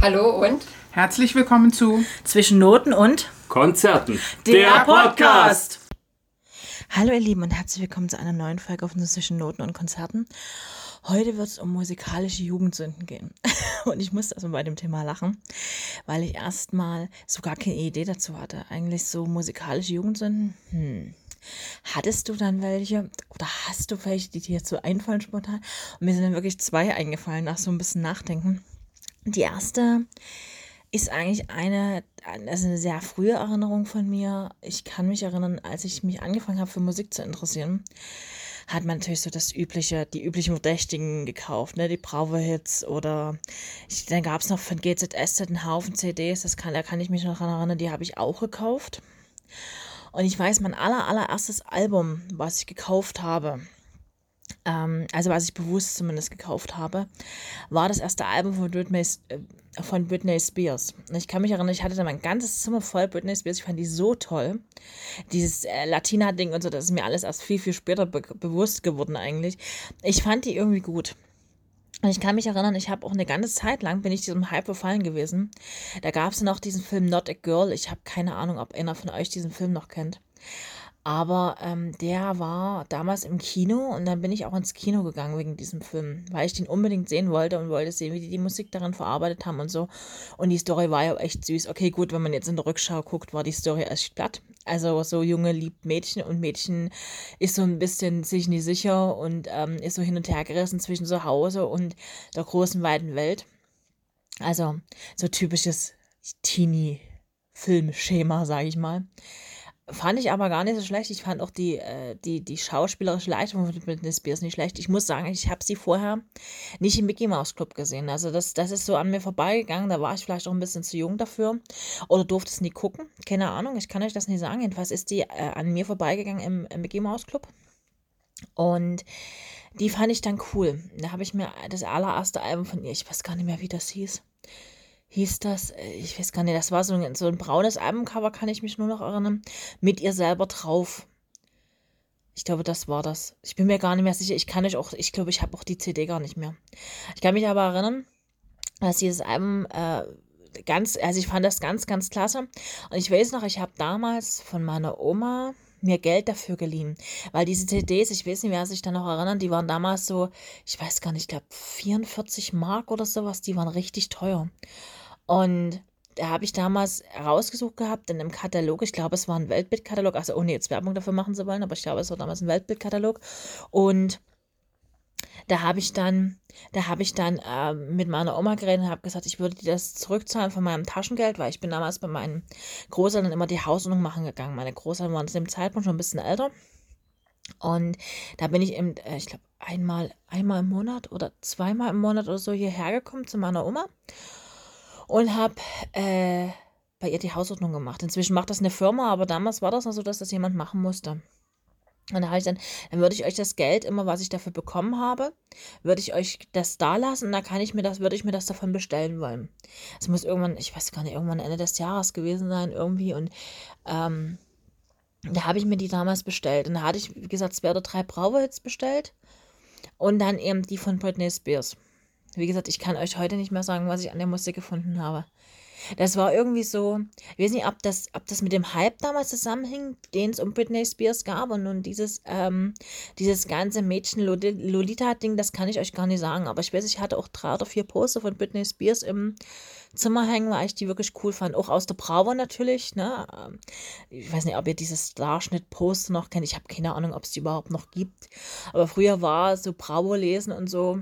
Hallo und Herzlich willkommen zu Zwischen Noten und Konzerten. der Podcast. Hallo ihr Lieben und herzlich willkommen zu einer neuen Folge auf unseren Zwischen Noten und Konzerten. Heute wird es um musikalische Jugendsünden gehen. Und ich musste also bei dem Thema lachen, weil ich erstmal so gar keine Idee dazu hatte. Eigentlich so musikalische Jugendsünden. Hm. Hattest du dann welche oder hast du welche, die dir jetzt so einfallen spontan? Und mir sind dann wirklich zwei eingefallen nach so ein bisschen Nachdenken. Die erste ist eigentlich eine, also eine sehr frühe Erinnerung von mir. Ich kann mich erinnern, als ich mich angefangen habe, für Musik zu interessieren, hat man natürlich so das übliche, die üblichen Verdächtigen gekauft, ne? Die Bravo-Hits oder ich, dann gab es noch von GZS einen Haufen CDs, das kann, da kann ich mich noch daran erinnern, die habe ich auch gekauft. Und ich weiß, mein aller, allererstes Album, was ich gekauft habe, ähm, also was ich bewusst zumindest gekauft habe, war das erste Album von Britney, äh, von Britney Spears. Und ich kann mich erinnern, ich hatte da mein ganzes Zimmer voll Britney Spears. Ich fand die so toll. Dieses äh, Latina-Ding und so, das ist mir alles erst viel, viel später be bewusst geworden eigentlich. Ich fand die irgendwie gut. Und ich kann mich erinnern, ich habe auch eine ganze Zeit lang, bin ich diesem Hype verfallen gewesen. Da gab es noch diesen Film Not a Girl. Ich habe keine Ahnung, ob einer von euch diesen Film noch kennt. Aber ähm, der war damals im Kino und dann bin ich auch ins Kino gegangen wegen diesem Film, weil ich den unbedingt sehen wollte und wollte sehen, wie die die Musik darin verarbeitet haben und so. Und die Story war ja echt süß. Okay, gut, wenn man jetzt in der Rückschau guckt, war die Story echt platt. Also so Junge liebt Mädchen und Mädchen ist so ein bisschen sich nicht sicher und ähm, ist so hin und her gerissen zwischen zu Hause und der großen, weiten Welt. Also so typisches Teenie-Filmschema, sage ich mal. Fand ich aber gar nicht so schlecht. Ich fand auch die, äh, die, die schauspielerische Leistung von Britney Spears nicht schlecht. Ich muss sagen, ich habe sie vorher nicht im Mickey Mouse Club gesehen. Also das, das ist so an mir vorbeigegangen. Da war ich vielleicht auch ein bisschen zu jung dafür. Oder durfte es nie gucken. Keine Ahnung, ich kann euch das nicht sagen. Jedenfalls ist die äh, an mir vorbeigegangen im, im Mickey Mouse Club. Und die fand ich dann cool. Da habe ich mir das allererste Album von ihr, ich weiß gar nicht mehr, wie das hieß hieß das, äh, ich weiß gar nicht, das war so ein, so ein braunes Albumcover, kann ich mich nur noch erinnern, mit ihr selber drauf. Ich glaube, das war das. Ich bin mir gar nicht mehr sicher. Ich kann euch auch, ich glaube, ich habe auch die CD gar nicht mehr. Ich kann mich aber erinnern, dass dieses Album äh, ganz, also ich fand das ganz, ganz klasse. Und ich weiß noch, ich habe damals von meiner Oma mir Geld dafür geliehen. Weil diese CDs, ich weiß nicht, wer sich da noch erinnert, die waren damals so, ich weiß gar nicht, ich glaube 44 Mark oder sowas, die waren richtig teuer. Und da habe ich damals rausgesucht gehabt in einem Katalog, ich glaube, es war ein Weltbildkatalog, also ohne jetzt Werbung dafür machen zu wollen, aber ich glaube, es war damals ein Weltbildkatalog. Und da habe ich dann, da habe ich dann äh, mit meiner Oma geredet und habe gesagt, ich würde dir das zurückzahlen von meinem Taschengeld, weil ich bin damals bei meinen Großeltern immer die Hausordnung machen gegangen. Meine Großeltern waren zu dem Zeitpunkt schon ein bisschen älter. Und da bin ich eben, äh, ich glaube, einmal, einmal im Monat oder zweimal im Monat oder so hierher gekommen zu meiner Oma und habe äh, bei ihr die Hausordnung gemacht. Inzwischen macht das eine Firma, aber damals war das noch so, dass das jemand machen musste. Und da habe ich dann, dann würde ich euch das Geld immer, was ich dafür bekommen habe, würde ich euch das da lassen und da kann ich mir das, würde ich mir das davon bestellen wollen. Es muss irgendwann, ich weiß gar nicht, irgendwann Ende des Jahres gewesen sein, irgendwie. Und ähm, da habe ich mir die damals bestellt. Und da hatte ich, wie gesagt, zwei oder drei Brauerhits bestellt. Und dann eben die von Britney Spears. Wie gesagt, ich kann euch heute nicht mehr sagen, was ich an der Musik gefunden habe. Das war irgendwie so, ich weiß nicht, ob das, ob das mit dem Hype damals zusammenhing, den es um Britney Spears gab und nun dieses, ähm, dieses ganze Mädchen-Lolita-Ding, das kann ich euch gar nicht sagen. Aber ich weiß, ich hatte auch drei oder vier Poster von Britney Spears im Zimmer hängen, weil ich die wirklich cool fand. Auch aus der Bravo natürlich, ne? Ähm, ich weiß nicht, ob ihr dieses Starschnitt-Poster noch kennt. Ich habe keine Ahnung, ob es die überhaupt noch gibt. Aber früher war so Bravo lesen und so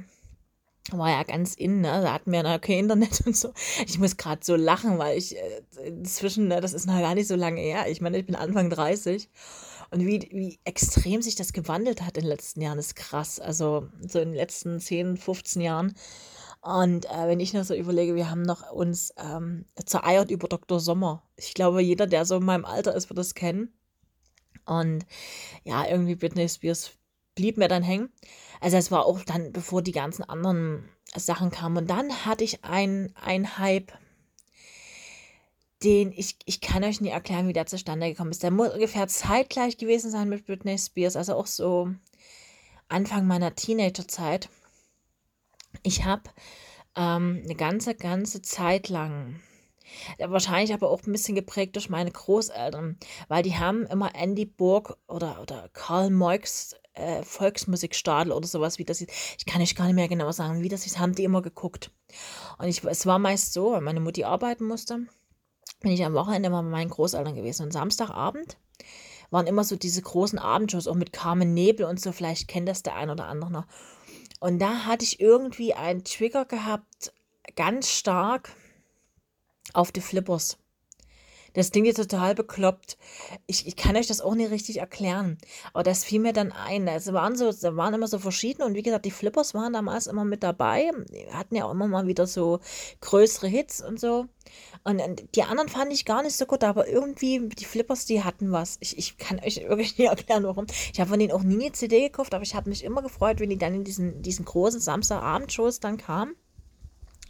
war ja ganz in, ne? Da hatten wir noch kein Internet und so. Ich muss gerade so lachen, weil ich äh, inzwischen, ne, das ist noch gar nicht so lange her. Ich meine, ich bin Anfang 30. Und wie, wie extrem sich das gewandelt hat in den letzten Jahren, ist krass. Also so in den letzten 10, 15 Jahren. Und äh, wenn ich nur so überlege, wir haben noch uns ähm, zereiert über Dr. Sommer. Ich glaube, jeder, der so in meinem Alter ist, wird das kennen. Und ja, irgendwie Britney Spears blieb mir dann hängen. Also es war auch dann, bevor die ganzen anderen Sachen kamen. Und dann hatte ich einen Hype, den ich, ich kann euch nicht erklären, wie der zustande gekommen ist. Der muss ungefähr zeitgleich gewesen sein mit Britney Spears, also auch so Anfang meiner Teenagerzeit. Ich habe ähm, eine ganze, ganze Zeit lang. Wahrscheinlich aber auch ein bisschen geprägt durch meine Großeltern, weil die haben immer Andy Burg oder, oder Karl Moix äh, Volksmusikstadel oder sowas, wie das ist. Ich kann euch gar nicht mehr genau sagen, wie das ist, haben die immer geguckt. Und ich, es war meist so, weil meine Mutti arbeiten musste, bin ich am Wochenende mal bei meinen Großeltern gewesen. Und Samstagabend waren immer so diese großen Abendshows, auch mit Carmen Nebel und so, vielleicht kennt das der ein oder andere noch. Und da hatte ich irgendwie einen Trigger gehabt, ganz stark auf die Flippers. Das klingt jetzt total bekloppt. Ich, ich kann euch das auch nicht richtig erklären. Aber das fiel mir dann ein. Es waren, so, es waren immer so verschiedene. Und wie gesagt, die Flippers waren damals immer mit dabei. Die hatten ja auch immer mal wieder so größere Hits und so. Und die anderen fand ich gar nicht so gut. Aber irgendwie, die Flippers, die hatten was. Ich, ich kann euch wirklich nicht erklären, warum. Ich habe von denen auch nie eine CD gekauft. Aber ich habe mich immer gefreut, wenn die dann in diesen, diesen großen Samstagabendshows dann kamen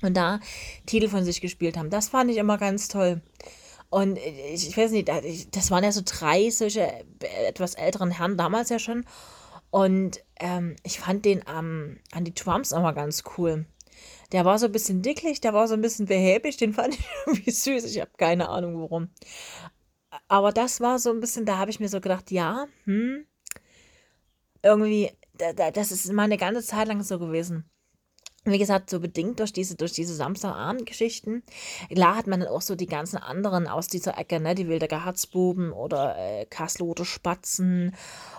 und da Titel von sich gespielt haben. Das fand ich immer ganz toll. Und ich, ich weiß nicht, das waren ja so drei solche äh, etwas älteren Herren damals ja schon. Und ähm, ich fand den ähm, an die Trumps immer ganz cool. Der war so ein bisschen dicklich, der war so ein bisschen behäbig, den fand ich irgendwie süß. Ich habe keine Ahnung warum. Aber das war so ein bisschen, da habe ich mir so gedacht, ja, hm, irgendwie, das ist meine ganze Zeit lang so gewesen wie gesagt, so bedingt durch diese, durch diese Samstagabend-Geschichten. Klar hat man dann auch so die ganzen anderen aus dieser Ecke, ne? Die Wildecker Herzbuben oder äh, Kassel Spatzen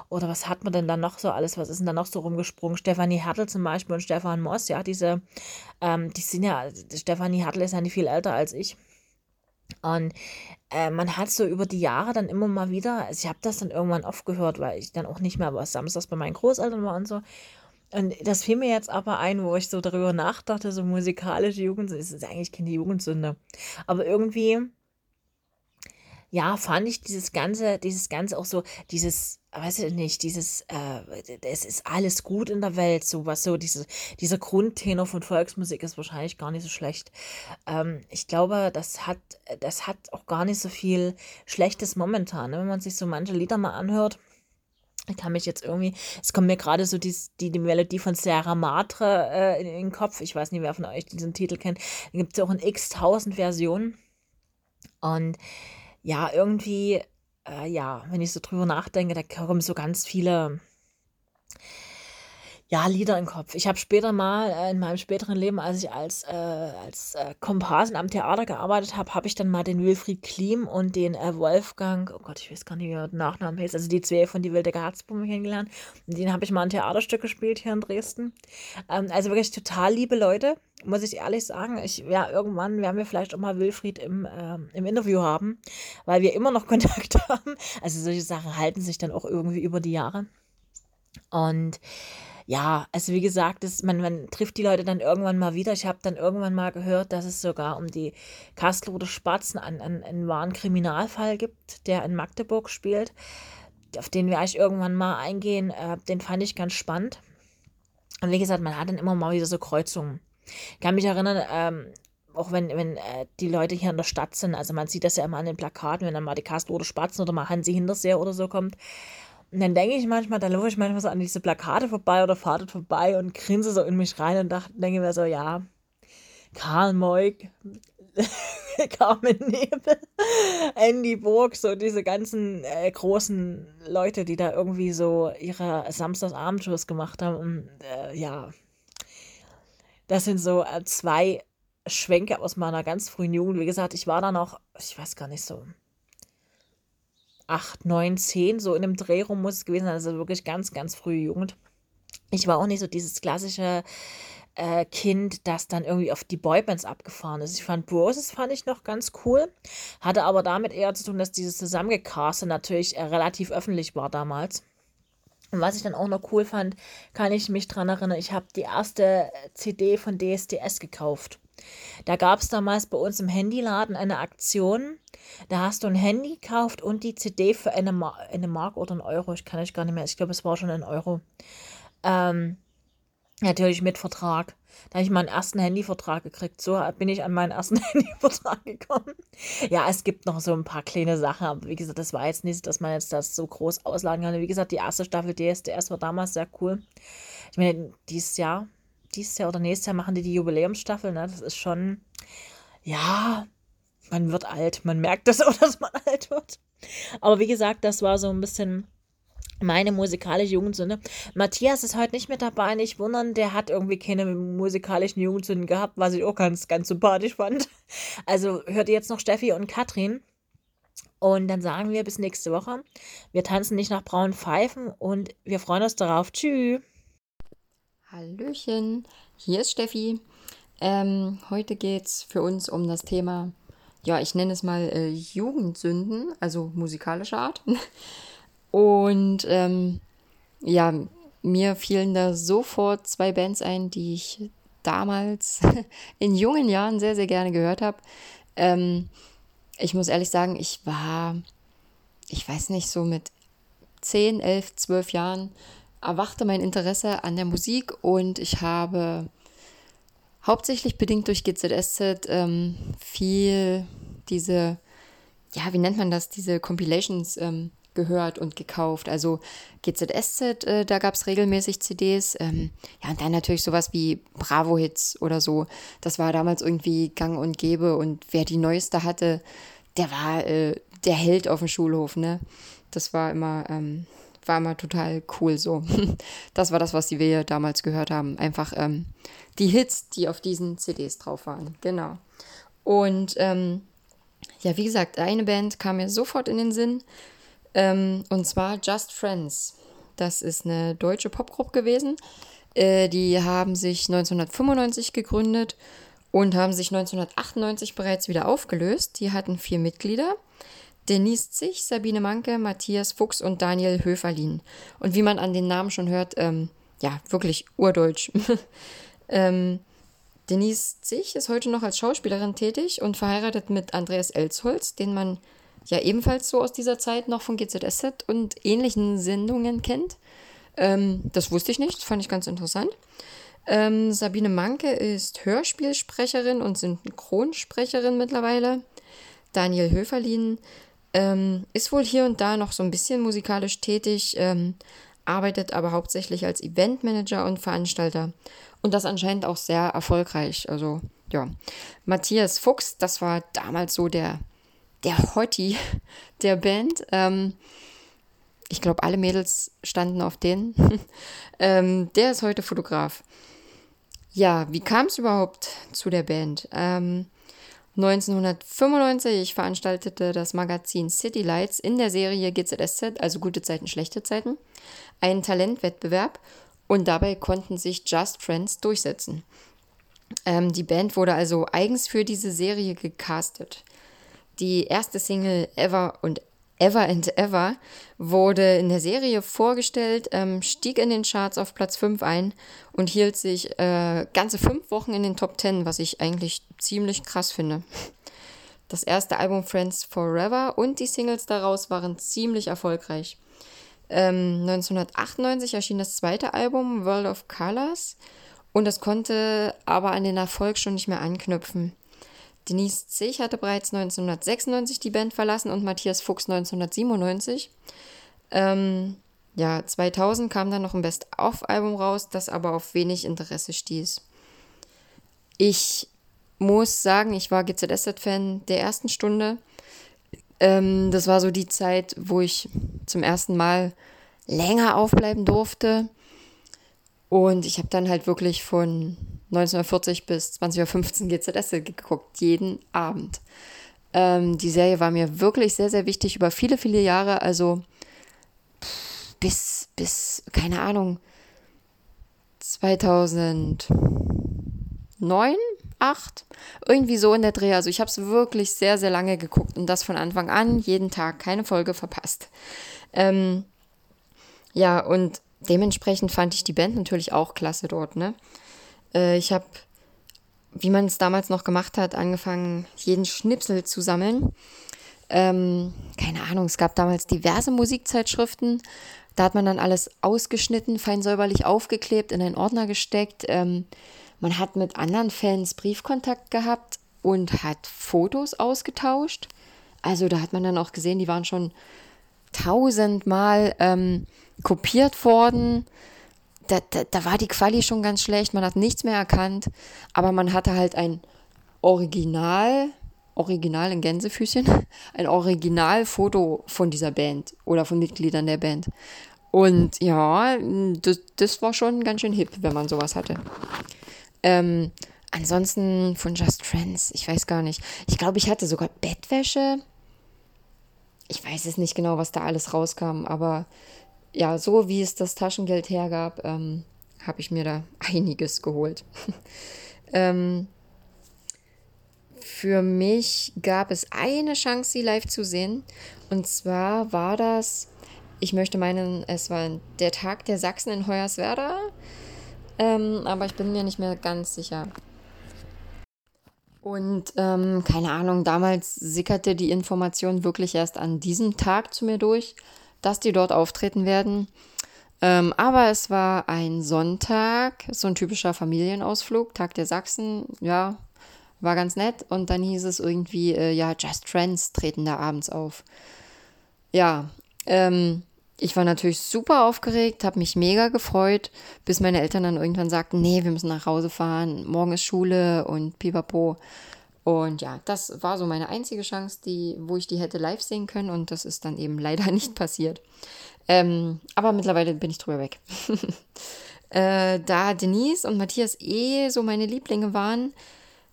oder was hat man denn dann noch so alles? Was ist denn da noch so rumgesprungen? Stefanie Hertel zum Beispiel und Stefan Moss, ja, diese, ähm, die sind ja, Stefanie Hertel ist ja nicht viel älter als ich. Und äh, man hat so über die Jahre dann immer mal wieder, also ich habe das dann irgendwann aufgehört, weil ich dann auch nicht mehr was samstags bei meinen Großeltern war und so. Und das fiel mir jetzt aber ein, wo ich so darüber nachdachte, so musikalische Jugendsünde, es ist eigentlich keine Jugendsünde. Aber irgendwie, ja, fand ich dieses Ganze, dieses Ganze auch so, dieses, weiß ich nicht, dieses, äh, es ist alles gut in der Welt, so was so, diese, dieser Grundtenor von Volksmusik ist wahrscheinlich gar nicht so schlecht. Ähm, ich glaube, das hat, das hat auch gar nicht so viel Schlechtes momentan, ne? wenn man sich so manche Lieder mal anhört ich kann mich jetzt irgendwie, es kommt mir gerade so die, die, die Melodie von Sarah Matre äh, in, in, den Kopf. Ich weiß nicht, wer von euch diesen Titel kennt. Da gibt es auch in x-tausend Versionen. Und ja, irgendwie, äh, ja, wenn ich so drüber nachdenke, da kommen so ganz viele ja, Lieder im Kopf. Ich habe später mal äh, in meinem späteren Leben, als ich als, äh, als äh, Komparsen am Theater gearbeitet habe, habe ich dann mal den Wilfried Klim und den äh, Wolfgang, oh Gott, ich weiß gar nicht, wie der Nachname heißt, also die zwei von die Wilde Garzbumme kennengelernt. Und den habe ich mal ein Theaterstück gespielt hier in Dresden. Ähm, also wirklich total liebe Leute, muss ich ehrlich sagen. Ich, ja, irgendwann werden wir vielleicht auch mal Wilfried im, ähm, im Interview haben, weil wir immer noch Kontakt haben. Also solche Sachen halten sich dann auch irgendwie über die Jahre. Und ja, also wie gesagt, das, man, man trifft die Leute dann irgendwann mal wieder. Ich habe dann irgendwann mal gehört, dass es sogar um die Kastelroder Spatzen einen, einen, einen wahren Kriminalfall gibt, der in Magdeburg spielt, auf den wir eigentlich irgendwann mal eingehen. Äh, den fand ich ganz spannend. Und wie gesagt, man hat dann immer mal wieder so Kreuzungen. Ich kann mich erinnern, ähm, auch wenn, wenn äh, die Leute hier in der Stadt sind, also man sieht das ja immer an den Plakaten, wenn dann mal die Kastelroder Spatzen oder mal Hansi Hinterseher oder so kommt, und dann denke ich manchmal, dann laufe ich manchmal so an diese Plakate vorbei oder fahre vorbei und grinse so in mich rein und dachte, denke mir so, ja, Karl Moik, Carmen Nebel, Andy Burg, so diese ganzen äh, großen Leute, die da irgendwie so ihre Samstagsabendtours gemacht haben. Und äh, ja, das sind so äh, zwei Schwenke aus meiner ganz frühen Jugend. Wie gesagt, ich war da noch, ich weiß gar nicht so, 8, 9, 10, so in dem Dreh rum muss es gewesen sein. Also wirklich ganz, ganz frühe Jugend. Ich war auch nicht so dieses klassische äh, Kind, das dann irgendwie auf die Boybands abgefahren ist. Ich fand Broses fand ich noch ganz cool, hatte aber damit eher zu tun, dass dieses Zusammengecaste natürlich äh, relativ öffentlich war damals. Und was ich dann auch noch cool fand, kann ich mich dran erinnern, ich habe die erste CD von DSDS gekauft. Da gab es damals bei uns im Handyladen eine Aktion. Da hast du ein Handy gekauft und die CD für eine, Mar eine Mark oder einen Euro. Ich kann euch gar nicht mehr. Ich glaube, es war schon ein Euro. Ähm, natürlich mit Vertrag. Da habe ich meinen ersten Handyvertrag gekriegt. So bin ich an meinen ersten Handyvertrag gekommen. Ja, es gibt noch so ein paar kleine Sachen, aber wie gesagt, das war jetzt nicht, dass man jetzt das so groß ausladen kann. Wie gesagt, die erste Staffel DSDS war damals sehr cool. Ich meine, dieses Jahr dieses Jahr oder nächstes Jahr machen die die Jubiläumsstaffel. Ne? Das ist schon, ja, man wird alt. Man merkt das auch, dass man alt wird. Aber wie gesagt, das war so ein bisschen meine musikalische Jugendsünde. Matthias ist heute nicht mit dabei, nicht wundern, der hat irgendwie keine musikalischen Jugendsünden gehabt, was ich auch ganz, ganz sympathisch fand. Also hört ihr jetzt noch Steffi und Katrin. Und dann sagen wir bis nächste Woche. Wir tanzen nicht nach braunen Pfeifen und wir freuen uns darauf. Tschüss. Hallöchen, hier ist Steffi. Ähm, heute geht es für uns um das Thema, ja, ich nenne es mal äh, Jugendsünden, also musikalischer Art. Und ähm, ja, mir fielen da sofort zwei Bands ein, die ich damals in jungen Jahren sehr, sehr gerne gehört habe. Ähm, ich muss ehrlich sagen, ich war, ich weiß nicht, so mit 10, 11, 12 Jahren erwachte mein Interesse an der Musik und ich habe hauptsächlich bedingt durch GZSZ ähm, viel diese, ja, wie nennt man das, diese Compilations ähm, gehört und gekauft. Also GZSZ, äh, da gab es regelmäßig CDs. Ähm, ja, und dann natürlich sowas wie Bravo-Hits oder so. Das war damals irgendwie gang und gäbe. Und wer die neueste hatte, der war äh, der Held auf dem Schulhof, ne? Das war immer, ähm, war immer total cool so. Das war das, was wir damals gehört haben. Einfach ähm, die Hits, die auf diesen CDs drauf waren. Genau. Und ähm, ja, wie gesagt, eine Band kam mir sofort in den Sinn. Ähm, und zwar Just Friends. Das ist eine deutsche Popgruppe gewesen. Äh, die haben sich 1995 gegründet und haben sich 1998 bereits wieder aufgelöst. Die hatten vier Mitglieder. Denise Zich, Sabine Manke, Matthias Fuchs und Daniel Höferlin. Und wie man an den Namen schon hört, ähm, ja, wirklich urdeutsch. ähm, Denise Zich ist heute noch als Schauspielerin tätig und verheiratet mit Andreas Elsholz, den man ja ebenfalls so aus dieser Zeit noch von GZSZ und ähnlichen Sendungen kennt. Ähm, das wusste ich nicht, das fand ich ganz interessant. Ähm, Sabine Manke ist Hörspielsprecherin und Synchronsprecherin mittlerweile. Daniel Höferlin ähm, ist wohl hier und da noch so ein bisschen musikalisch tätig, ähm, arbeitet aber hauptsächlich als Eventmanager und Veranstalter. Und das anscheinend auch sehr erfolgreich. Also, ja. Matthias Fuchs, das war damals so der der Hottie der Band. Ähm, ich glaube, alle Mädels standen auf den. ähm, der ist heute Fotograf. Ja, wie kam es überhaupt zu der Band? Ähm, 1995 veranstaltete das Magazin City Lights in der Serie GZSZ, also gute Zeiten, schlechte Zeiten, einen Talentwettbewerb und dabei konnten sich Just Friends durchsetzen. Ähm, die Band wurde also eigens für diese Serie gecastet. Die erste Single Ever und Ever and Ever wurde in der Serie vorgestellt, ähm, stieg in den Charts auf Platz 5 ein und hielt sich äh, ganze fünf Wochen in den Top 10, was ich eigentlich ziemlich krass finde. Das erste Album Friends Forever und die Singles daraus waren ziemlich erfolgreich. Ähm, 1998 erschien das zweite Album World of Colors und das konnte aber an den Erfolg schon nicht mehr anknüpfen. Denise Zich hatte bereits 1996 die Band verlassen und Matthias Fuchs 1997. Ähm, ja, 2000 kam dann noch ein Best-of-Album raus, das aber auf wenig Interesse stieß. Ich muss sagen, ich war GZSZ-Fan der ersten Stunde. Ähm, das war so die Zeit, wo ich zum ersten Mal länger aufbleiben durfte. Und ich habe dann halt wirklich von 1940 bis 20.15 Uhr GZS geguckt, jeden Abend. Ähm, die Serie war mir wirklich sehr, sehr wichtig über viele, viele Jahre. Also bis, bis, keine Ahnung, 2009, 8, irgendwie so in der Dreh. Also ich habe es wirklich sehr, sehr lange geguckt und das von Anfang an, jeden Tag, keine Folge verpasst. Ähm, ja, und dementsprechend fand ich die Band natürlich auch klasse dort, ne? Äh, ich habe, wie man es damals noch gemacht hat, angefangen, jeden Schnipsel zu sammeln. Ähm, keine Ahnung, es gab damals diverse Musikzeitschriften. Da hat man dann alles ausgeschnitten, fein säuberlich aufgeklebt, in einen Ordner gesteckt. Ähm, man hat mit anderen Fans Briefkontakt gehabt und hat Fotos ausgetauscht. Also da hat man dann auch gesehen, die waren schon tausendmal ähm, kopiert worden da, da, da war die Quali schon ganz schlecht, man hat nichts mehr erkannt, aber man hatte halt ein Original, Original in Gänsefüßchen, ein Originalfoto von dieser Band oder von Mitgliedern der Band. Und ja, das, das war schon ganz schön hip, wenn man sowas hatte. Ähm, ansonsten von Just Friends, ich weiß gar nicht. Ich glaube, ich hatte sogar Bettwäsche. Ich weiß es nicht genau, was da alles rauskam, aber ja, so wie es das Taschengeld hergab, ähm, habe ich mir da einiges geholt. ähm, für mich gab es eine Chance, sie live zu sehen. Und zwar war das, ich möchte meinen, es war der Tag der Sachsen in Hoyerswerda. Ähm, aber ich bin mir nicht mehr ganz sicher. Und ähm, keine Ahnung, damals sickerte die Information wirklich erst an diesem Tag zu mir durch dass die dort auftreten werden. Ähm, aber es war ein Sonntag, so ein typischer Familienausflug, Tag der Sachsen, ja, war ganz nett. Und dann hieß es irgendwie, äh, ja, Just Friends treten da abends auf. Ja, ähm, ich war natürlich super aufgeregt, habe mich mega gefreut, bis meine Eltern dann irgendwann sagten, nee, wir müssen nach Hause fahren, morgen ist Schule und pipapo. Und ja, das war so meine einzige Chance, die, wo ich die hätte live sehen können und das ist dann eben leider nicht passiert. Ähm, aber mittlerweile bin ich drüber weg. äh, da Denise und Matthias eh so meine Lieblinge waren,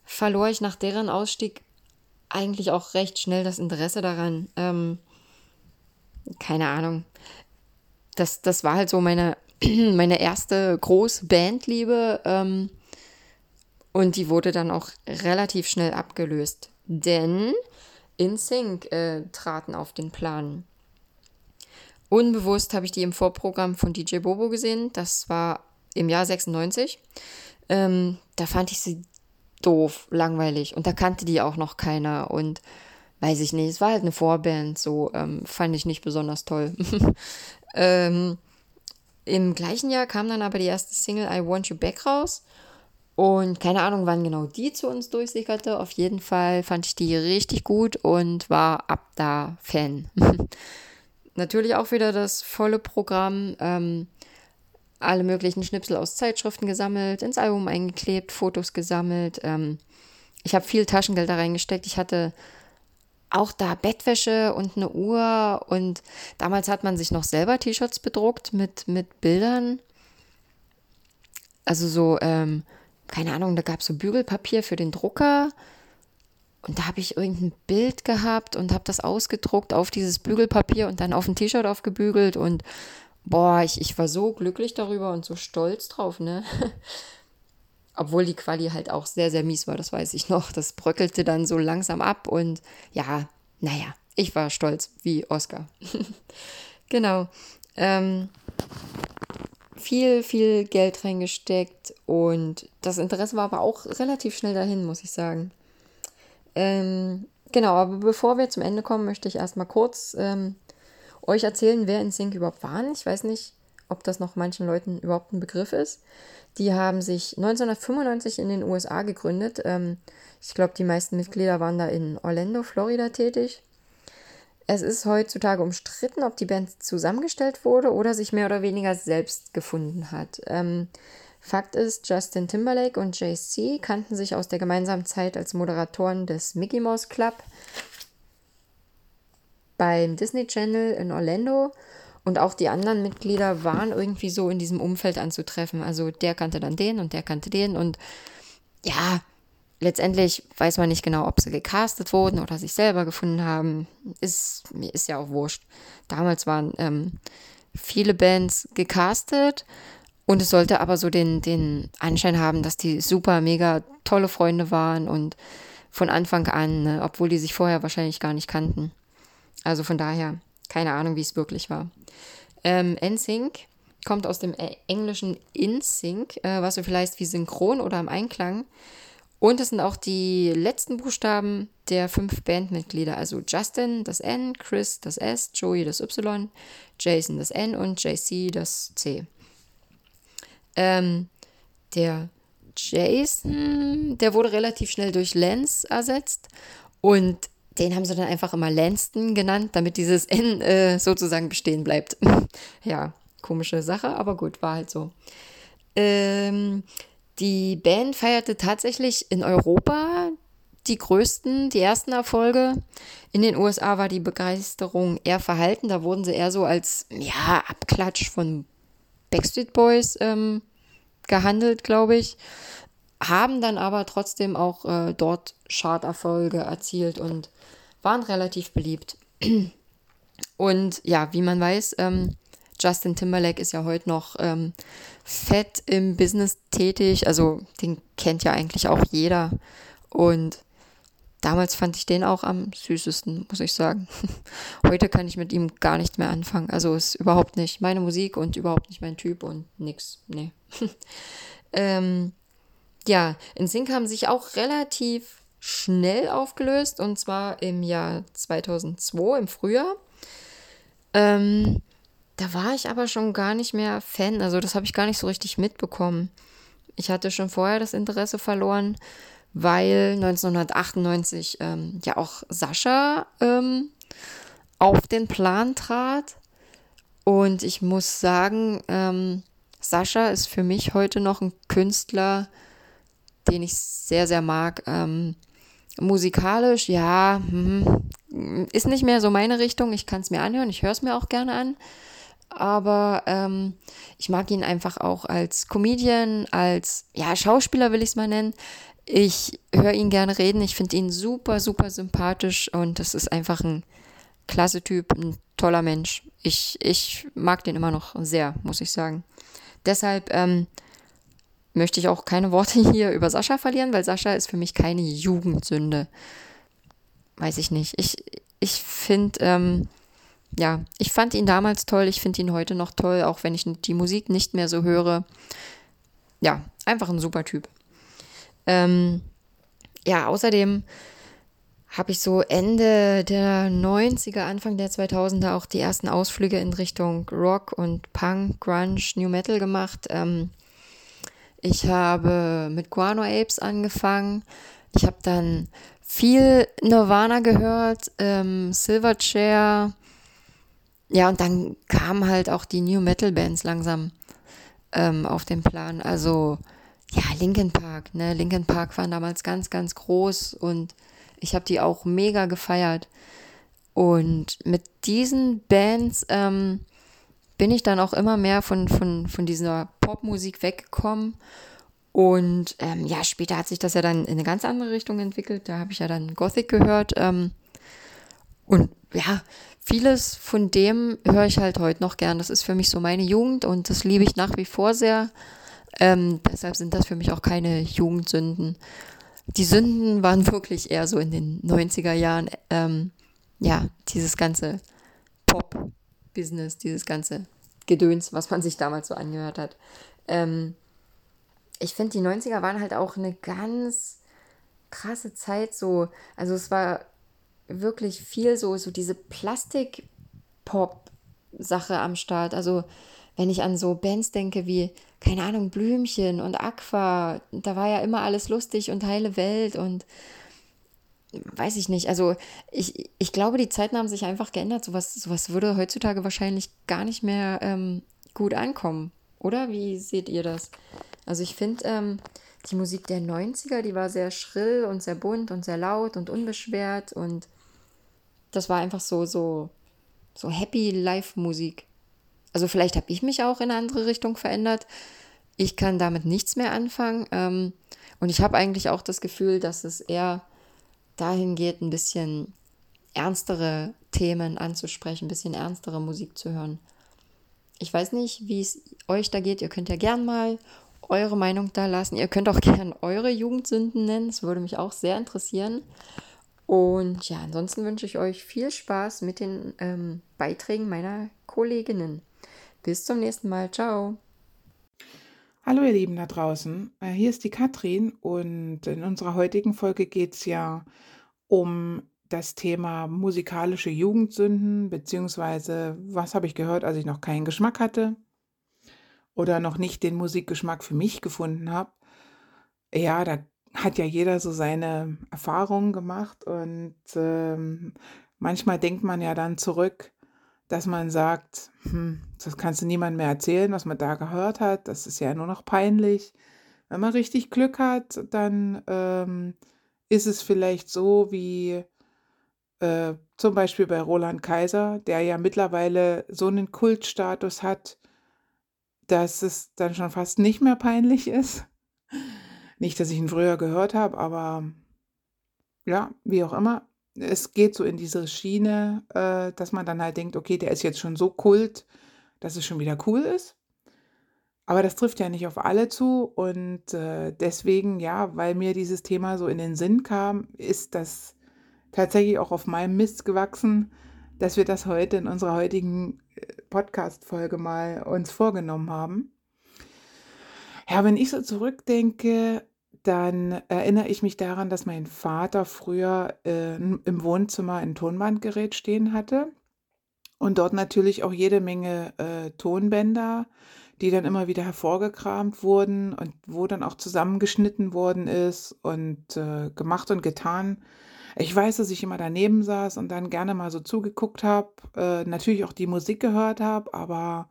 verlor ich nach deren Ausstieg eigentlich auch recht schnell das Interesse daran. Ähm, keine Ahnung. Das, das war halt so meine, meine erste große Bandliebe. Ähm, und die wurde dann auch relativ schnell abgelöst, denn InSync äh, traten auf den Plan. Unbewusst habe ich die im Vorprogramm von DJ Bobo gesehen. Das war im Jahr 96. Ähm, da fand ich sie doof, langweilig. Und da kannte die auch noch keiner. Und weiß ich nicht, es war halt eine Vorband, so ähm, fand ich nicht besonders toll. ähm, Im gleichen Jahr kam dann aber die erste Single I Want You Back raus. Und keine Ahnung, wann genau die zu uns durchsickerte. Auf jeden Fall fand ich die richtig gut und war ab da Fan. Natürlich auch wieder das volle Programm. Ähm, alle möglichen Schnipsel aus Zeitschriften gesammelt, ins Album eingeklebt, Fotos gesammelt. Ähm, ich habe viel Taschengeld da reingesteckt. Ich hatte auch da Bettwäsche und eine Uhr und damals hat man sich noch selber T-Shirts bedruckt mit, mit Bildern. Also so ähm, keine Ahnung, da gab es so Bügelpapier für den Drucker. Und da habe ich irgendein Bild gehabt und habe das ausgedruckt auf dieses Bügelpapier und dann auf ein T-Shirt aufgebügelt. Und boah, ich, ich war so glücklich darüber und so stolz drauf, ne? Obwohl die Quali halt auch sehr, sehr mies war, das weiß ich noch. Das bröckelte dann so langsam ab und ja, naja, ich war stolz wie Oscar. genau. Ähm, viel, viel Geld reingesteckt und das Interesse war aber auch relativ schnell dahin, muss ich sagen. Ähm, genau, aber bevor wir zum Ende kommen, möchte ich erstmal kurz ähm, euch erzählen, wer in Sync überhaupt waren. Ich weiß nicht, ob das noch manchen Leuten überhaupt ein Begriff ist. Die haben sich 1995 in den USA gegründet. Ähm, ich glaube, die meisten Mitglieder waren da in Orlando, Florida tätig. Es ist heutzutage umstritten, ob die Band zusammengestellt wurde oder sich mehr oder weniger selbst gefunden hat. Ähm, Fakt ist, Justin Timberlake und Jay-Z kannten sich aus der gemeinsamen Zeit als Moderatoren des Mickey Mouse Club beim Disney Channel in Orlando. Und auch die anderen Mitglieder waren irgendwie so in diesem Umfeld anzutreffen. Also der kannte dann den und der kannte den. Und ja, letztendlich weiß man nicht genau, ob sie gecastet wurden oder sich selber gefunden haben. Ist, ist ja auch wurscht. Damals waren ähm, viele Bands gecastet und es sollte aber so den, den Anschein haben, dass die super, mega tolle Freunde waren und von Anfang an, ne, obwohl die sich vorher wahrscheinlich gar nicht kannten. Also von daher, keine Ahnung, wie es wirklich war. Ähm, NSYNC kommt aus dem äh, englischen InSync, äh, was so vielleicht wie synchron oder im Einklang. Und es sind auch die letzten Buchstaben der fünf Bandmitglieder, also Justin das N, Chris das S, Joey das Y, Jason das N und JC das C. Ähm, der Jason, der wurde relativ schnell durch Lance ersetzt und den haben sie dann einfach immer Lanston genannt, damit dieses N äh, sozusagen bestehen bleibt. ja, komische Sache, aber gut, war halt so. Ähm, die Band feierte tatsächlich in Europa die größten, die ersten Erfolge. In den USA war die Begeisterung eher verhalten. Da wurden sie eher so als, ja, Abklatsch von Backstreet Boys ähm, gehandelt, glaube ich. Haben dann aber trotzdem auch äh, dort Charterfolge erzielt und waren relativ beliebt. Und ja, wie man weiß, ähm, Justin Timberlake ist ja heute noch ähm, fett im Business tätig. Also den kennt ja eigentlich auch jeder. Und damals fand ich den auch am süßesten, muss ich sagen. heute kann ich mit ihm gar nicht mehr anfangen. Also ist überhaupt nicht meine Musik und überhaupt nicht mein Typ und nix. Nee. ähm, ja, in Sync haben sich auch relativ schnell aufgelöst und zwar im Jahr 2002, im Frühjahr. Ähm, da war ich aber schon gar nicht mehr Fan. Also das habe ich gar nicht so richtig mitbekommen. Ich hatte schon vorher das Interesse verloren, weil 1998 ähm, ja auch Sascha ähm, auf den Plan trat. Und ich muss sagen, ähm, Sascha ist für mich heute noch ein Künstler, den ich sehr, sehr mag. Ähm, musikalisch, ja, hm, ist nicht mehr so meine Richtung. Ich kann es mir anhören, ich höre es mir auch gerne an. Aber ähm, ich mag ihn einfach auch als Comedian, als ja, Schauspieler will ich es mal nennen. Ich höre ihn gerne reden. Ich finde ihn super, super sympathisch und das ist einfach ein klasse Typ, ein toller Mensch. Ich, ich mag den immer noch sehr, muss ich sagen. Deshalb ähm, möchte ich auch keine Worte hier über Sascha verlieren, weil Sascha ist für mich keine Jugendsünde weiß ich nicht. Ich, ich finde, ähm, ja, ich fand ihn damals toll, ich finde ihn heute noch toll, auch wenn ich die Musik nicht mehr so höre. Ja, einfach ein super Typ. Ähm, ja, außerdem habe ich so Ende der 90er, Anfang der 2000er auch die ersten Ausflüge in Richtung Rock und Punk, Grunge, New Metal gemacht. Ähm, ich habe mit Guano Apes angefangen. Ich habe dann viel Nirvana gehört, ähm, Silverchair. Ja, und dann kamen halt auch die New Metal Bands langsam ähm, auf den Plan. Also, ja, Linkin Park, ne? Linkin Park waren damals ganz, ganz groß und ich habe die auch mega gefeiert. Und mit diesen Bands ähm, bin ich dann auch immer mehr von, von, von dieser Popmusik weggekommen und ähm, ja, später hat sich das ja dann in eine ganz andere Richtung entwickelt. Da habe ich ja dann Gothic gehört. Ähm, und ja, vieles von dem höre ich halt heute noch gern. Das ist für mich so meine Jugend und das liebe ich nach wie vor sehr. Ähm, deshalb sind das für mich auch keine Jugendsünden. Die Sünden waren wirklich eher so in den 90er Jahren. Ähm, ja, dieses ganze Pop-Business, dieses ganze Gedöns, was man sich damals so angehört hat. Ähm, ich finde, die 90er waren halt auch eine ganz krasse Zeit so. Also es war wirklich viel so, so diese Plastik-Pop-Sache am Start. Also wenn ich an so Bands denke wie, keine Ahnung, Blümchen und Aqua, da war ja immer alles lustig und heile Welt und weiß ich nicht. Also ich, ich glaube, die Zeiten haben sich einfach geändert. Sowas, sowas würde heutzutage wahrscheinlich gar nicht mehr ähm, gut ankommen. Oder wie seht ihr das? Also ich finde, ähm, die Musik der 90er, die war sehr schrill und sehr bunt und sehr laut und unbeschwert und das war einfach so, so, so happy Live-Musik. Also vielleicht habe ich mich auch in eine andere Richtung verändert. Ich kann damit nichts mehr anfangen. Ähm, und ich habe eigentlich auch das Gefühl, dass es eher dahin geht, ein bisschen ernstere Themen anzusprechen, ein bisschen ernstere Musik zu hören. Ich weiß nicht, wie es euch da geht. Ihr könnt ja gern mal eure Meinung da lassen. Ihr könnt auch gerne eure Jugendsünden nennen. Das würde mich auch sehr interessieren. Und ja, ansonsten wünsche ich euch viel Spaß mit den ähm, Beiträgen meiner Kolleginnen. Bis zum nächsten Mal. Ciao. Hallo ihr Lieben da draußen. Äh, hier ist die Katrin und in unserer heutigen Folge geht es ja um das Thema musikalische Jugendsünden, beziehungsweise was habe ich gehört, als ich noch keinen Geschmack hatte oder noch nicht den Musikgeschmack für mich gefunden habe. Ja, da hat ja jeder so seine Erfahrungen gemacht und ähm, manchmal denkt man ja dann zurück, dass man sagt, hm, das kannst du niemandem mehr erzählen, was man da gehört hat, das ist ja nur noch peinlich. Wenn man richtig Glück hat, dann ähm, ist es vielleicht so wie äh, zum Beispiel bei Roland Kaiser, der ja mittlerweile so einen Kultstatus hat, dass es dann schon fast nicht mehr peinlich ist. Nicht, dass ich ihn früher gehört habe, aber ja, wie auch immer. Es geht so in diese Schiene, äh, dass man dann halt denkt, okay, der ist jetzt schon so kult, dass es schon wieder cool ist. Aber das trifft ja nicht auf alle zu und äh, deswegen, ja, weil mir dieses Thema so in den Sinn kam, ist das tatsächlich auch auf meinem Mist gewachsen, dass wir das heute in unserer heutigen äh, Podcast-Folge mal uns vorgenommen haben. Ja, wenn ich so zurückdenke, dann erinnere ich mich daran, dass mein Vater früher äh, im Wohnzimmer ein Tonbandgerät stehen hatte und dort natürlich auch jede Menge äh, Tonbänder, die dann immer wieder hervorgekramt wurden und wo dann auch zusammengeschnitten worden ist und äh, gemacht und getan. Ich weiß, dass ich immer daneben saß und dann gerne mal so zugeguckt habe, äh, natürlich auch die Musik gehört habe, aber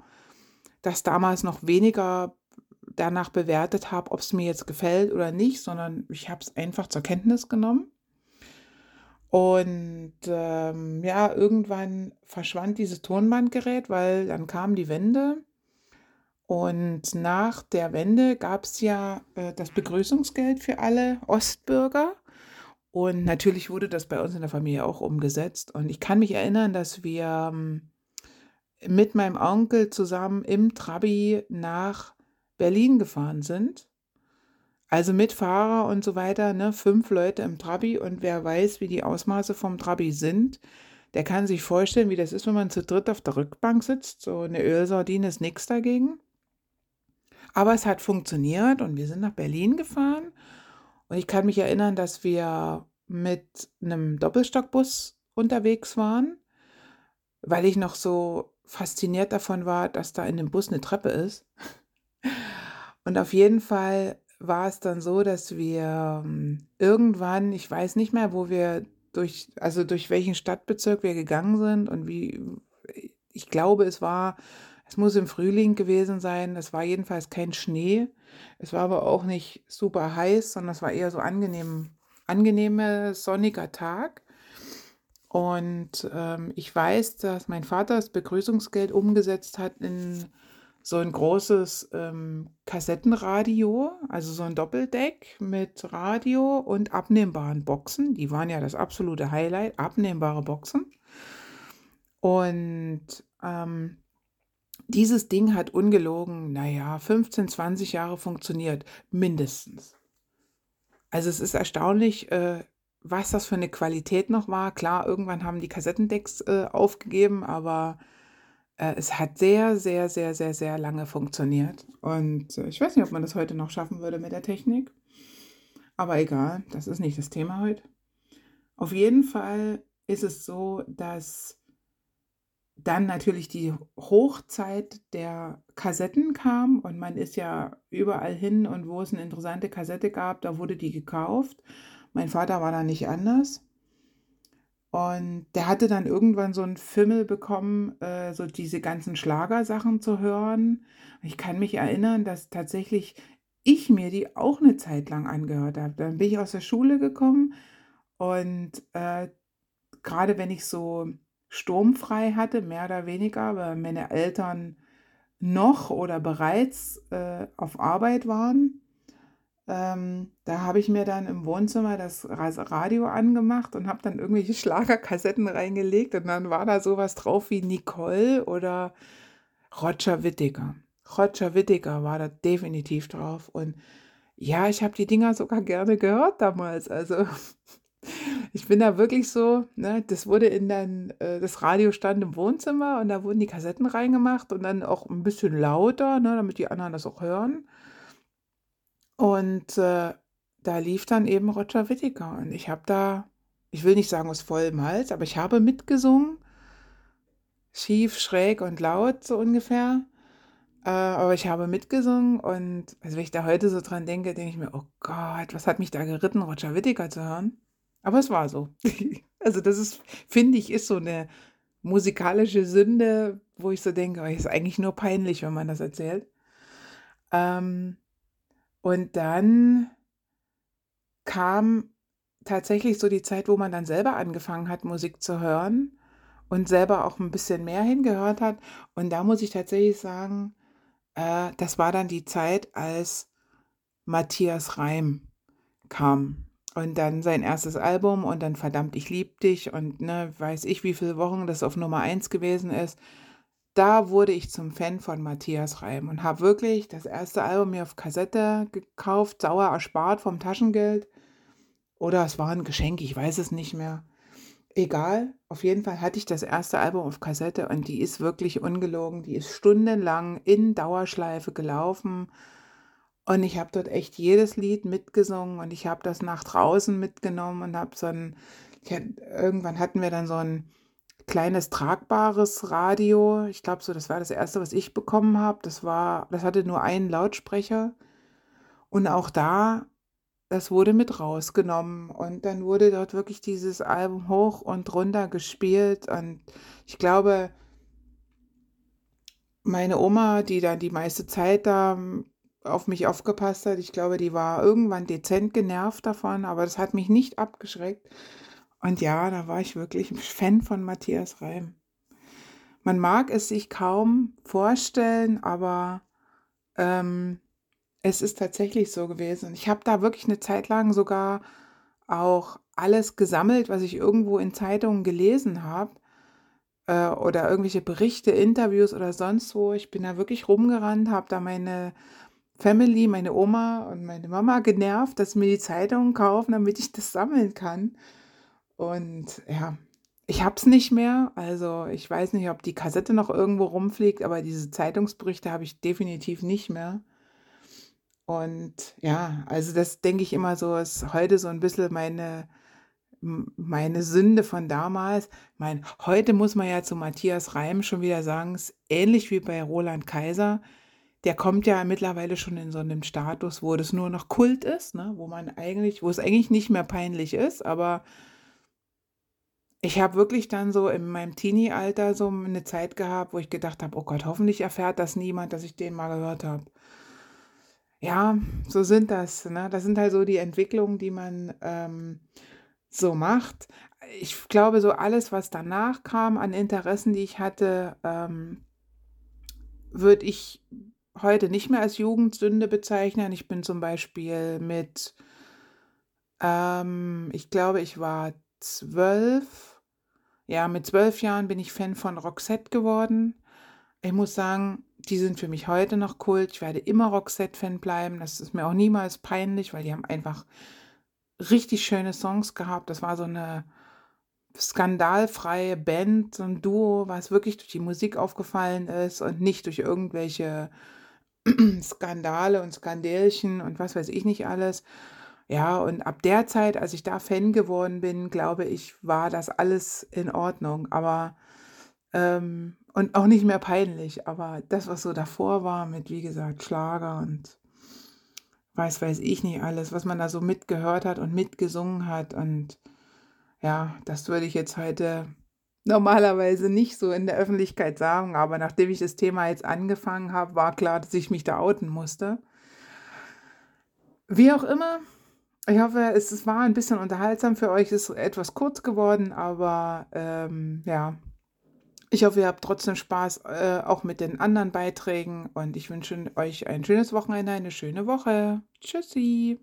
das damals noch weniger danach bewertet habe, ob es mir jetzt gefällt oder nicht, sondern ich habe es einfach zur Kenntnis genommen. Und ähm, ja, irgendwann verschwand dieses Tonbandgerät, weil dann kam die Wende. Und nach der Wende gab es ja äh, das Begrüßungsgeld für alle Ostbürger. Und natürlich wurde das bei uns in der Familie auch umgesetzt. Und ich kann mich erinnern, dass wir ähm, mit meinem Onkel zusammen im Trabi nach Berlin gefahren sind. Also mit Fahrer und so weiter, ne? fünf Leute im Trabi. Und wer weiß, wie die Ausmaße vom Trabi sind, der kann sich vorstellen, wie das ist, wenn man zu dritt auf der Rückbank sitzt. So eine Ölsardine ist nichts dagegen. Aber es hat funktioniert und wir sind nach Berlin gefahren und ich kann mich erinnern, dass wir mit einem Doppelstockbus unterwegs waren, weil ich noch so fasziniert davon war, dass da in dem Bus eine Treppe ist. Und auf jeden Fall war es dann so, dass wir ähm, irgendwann, ich weiß nicht mehr, wo wir durch, also durch welchen Stadtbezirk wir gegangen sind und wie, ich glaube, es war, es muss im Frühling gewesen sein. Es war jedenfalls kein Schnee. Es war aber auch nicht super heiß, sondern es war eher so angenehm, angenehmer sonniger Tag. Und ähm, ich weiß, dass mein Vater das Begrüßungsgeld umgesetzt hat in so ein großes ähm, Kassettenradio, also so ein Doppeldeck mit Radio und abnehmbaren Boxen. Die waren ja das absolute Highlight, abnehmbare Boxen. Und ähm, dieses Ding hat ungelogen, naja, 15, 20 Jahre funktioniert, mindestens. Also es ist erstaunlich, äh, was das für eine Qualität noch war. Klar, irgendwann haben die Kassettendecks äh, aufgegeben, aber es hat sehr, sehr, sehr, sehr, sehr lange funktioniert. Und äh, ich weiß nicht, ob man das heute noch schaffen würde mit der Technik. Aber egal, das ist nicht das Thema heute. Auf jeden Fall ist es so, dass dann natürlich die Hochzeit der Kassetten kam und man ist ja überall hin und wo es eine interessante Kassette gab, da wurde die gekauft. Mein Vater war da nicht anders. Und der hatte dann irgendwann so einen Fimmel bekommen, äh, so diese ganzen Schlagersachen zu hören. Ich kann mich erinnern, dass tatsächlich ich mir die auch eine Zeit lang angehört habe. Dann bin ich aus der Schule gekommen und äh, gerade wenn ich so sturmfrei hatte, mehr oder weniger, weil meine Eltern noch oder bereits äh, auf Arbeit waren, ähm, da habe ich mir dann im Wohnzimmer das Radio angemacht und habe dann irgendwelche Schlagerkassetten reingelegt und dann war da sowas drauf wie Nicole oder Roger Whittaker. Roger Whittaker war da definitiv drauf und ja, ich habe die Dinger sogar gerne gehört damals. Also ich bin da wirklich so, ne, das wurde in dann, äh, das Radio stand im Wohnzimmer und da wurden die Kassetten reingemacht und dann auch ein bisschen lauter, ne, damit die anderen das auch hören. Und äh, da lief dann eben Roger Whittaker. Und ich habe da, ich will nicht sagen aus vollem Hals, aber ich habe mitgesungen. Schief, schräg und laut, so ungefähr. Äh, aber ich habe mitgesungen und also wenn ich da heute so dran denke, denke ich mir, oh Gott, was hat mich da geritten, Roger Whittaker zu hören? Aber es war so. also das ist, finde ich, ist so eine musikalische Sünde, wo ich so denke, oh, ist eigentlich nur peinlich, wenn man das erzählt. Ähm, und dann kam tatsächlich so die Zeit, wo man dann selber angefangen hat, Musik zu hören und selber auch ein bisschen mehr hingehört hat. Und da muss ich tatsächlich sagen, äh, das war dann die Zeit, als Matthias Reim kam. Und dann sein erstes Album und dann verdammt, ich lieb dich und ne, weiß ich, wie viele Wochen das auf Nummer 1 gewesen ist. Da wurde ich zum Fan von Matthias Reim und habe wirklich das erste Album mir auf Kassette gekauft, sauer erspart vom Taschengeld. Oder es war ein Geschenk, ich weiß es nicht mehr. Egal, auf jeden Fall hatte ich das erste Album auf Kassette und die ist wirklich ungelogen. Die ist stundenlang in Dauerschleife gelaufen und ich habe dort echt jedes Lied mitgesungen und ich habe das nach draußen mitgenommen und habe so ein, hab, irgendwann hatten wir dann so ein kleines tragbares Radio. Ich glaube so, das war das erste, was ich bekommen habe. Das war, das hatte nur einen Lautsprecher und auch da, das wurde mit rausgenommen und dann wurde dort wirklich dieses Album hoch und runter gespielt und ich glaube, meine Oma, die dann die meiste Zeit da auf mich aufgepasst hat. Ich glaube, die war irgendwann dezent genervt davon, aber das hat mich nicht abgeschreckt. Und ja, da war ich wirklich ein Fan von Matthias Reim. Man mag es sich kaum vorstellen, aber ähm, es ist tatsächlich so gewesen. Ich habe da wirklich eine Zeit lang sogar auch alles gesammelt, was ich irgendwo in Zeitungen gelesen habe äh, oder irgendwelche Berichte, Interviews oder sonst wo. Ich bin da wirklich rumgerannt, habe da meine Family, meine Oma und meine Mama genervt, dass mir die Zeitungen kaufen, damit ich das sammeln kann. Und ja, ich habe es nicht mehr. Also ich weiß nicht, ob die Kassette noch irgendwo rumfliegt, aber diese Zeitungsberichte habe ich definitiv nicht mehr. Und ja, also das denke ich immer so, ist heute so ein bisschen meine, meine Sünde von damals. Mein, heute muss man ja zu Matthias Reim schon wieder sagen, ist ähnlich wie bei Roland Kaiser der kommt ja mittlerweile schon in so einem Status, wo das nur noch Kult ist, ne? wo man eigentlich, wo es eigentlich nicht mehr peinlich ist, aber ich habe wirklich dann so in meinem Teenie-Alter so eine Zeit gehabt, wo ich gedacht habe, oh Gott, hoffentlich erfährt das niemand, dass ich den mal gehört habe. Ja, so sind das. Ne? Das sind halt so die Entwicklungen, die man ähm, so macht. Ich glaube, so alles, was danach kam an Interessen, die ich hatte, ähm, würde ich heute nicht mehr als Jugendsünde bezeichnen. Ich bin zum Beispiel mit, ähm, ich glaube, ich war zwölf. Ja, mit zwölf Jahren bin ich Fan von Roxette geworden. Ich muss sagen, die sind für mich heute noch Kult. Ich werde immer Roxette-Fan bleiben. Das ist mir auch niemals peinlich, weil die haben einfach richtig schöne Songs gehabt. Das war so eine skandalfreie Band, so ein Duo, was wirklich durch die Musik aufgefallen ist und nicht durch irgendwelche Skandale und Skandälchen und was weiß ich nicht alles. Ja, und ab der Zeit, als ich da Fan geworden bin, glaube ich, war das alles in Ordnung. Aber, ähm, und auch nicht mehr peinlich. Aber das, was so davor war, mit, wie gesagt, Schlager und weiß, weiß ich nicht alles, was man da so mitgehört hat und mitgesungen hat. Und ja, das würde ich jetzt heute normalerweise nicht so in der Öffentlichkeit sagen, aber nachdem ich das Thema jetzt angefangen habe, war klar, dass ich mich da outen musste. Wie auch immer, ich hoffe, es, war ein bisschen unterhaltsam für euch, es ist etwas kurz geworden, aber ähm, ja, ich hoffe, ihr habt trotzdem Spaß äh, auch mit den anderen Beiträgen und ich wünsche euch ein schönes Wochenende, eine schöne Woche. Tschüssi.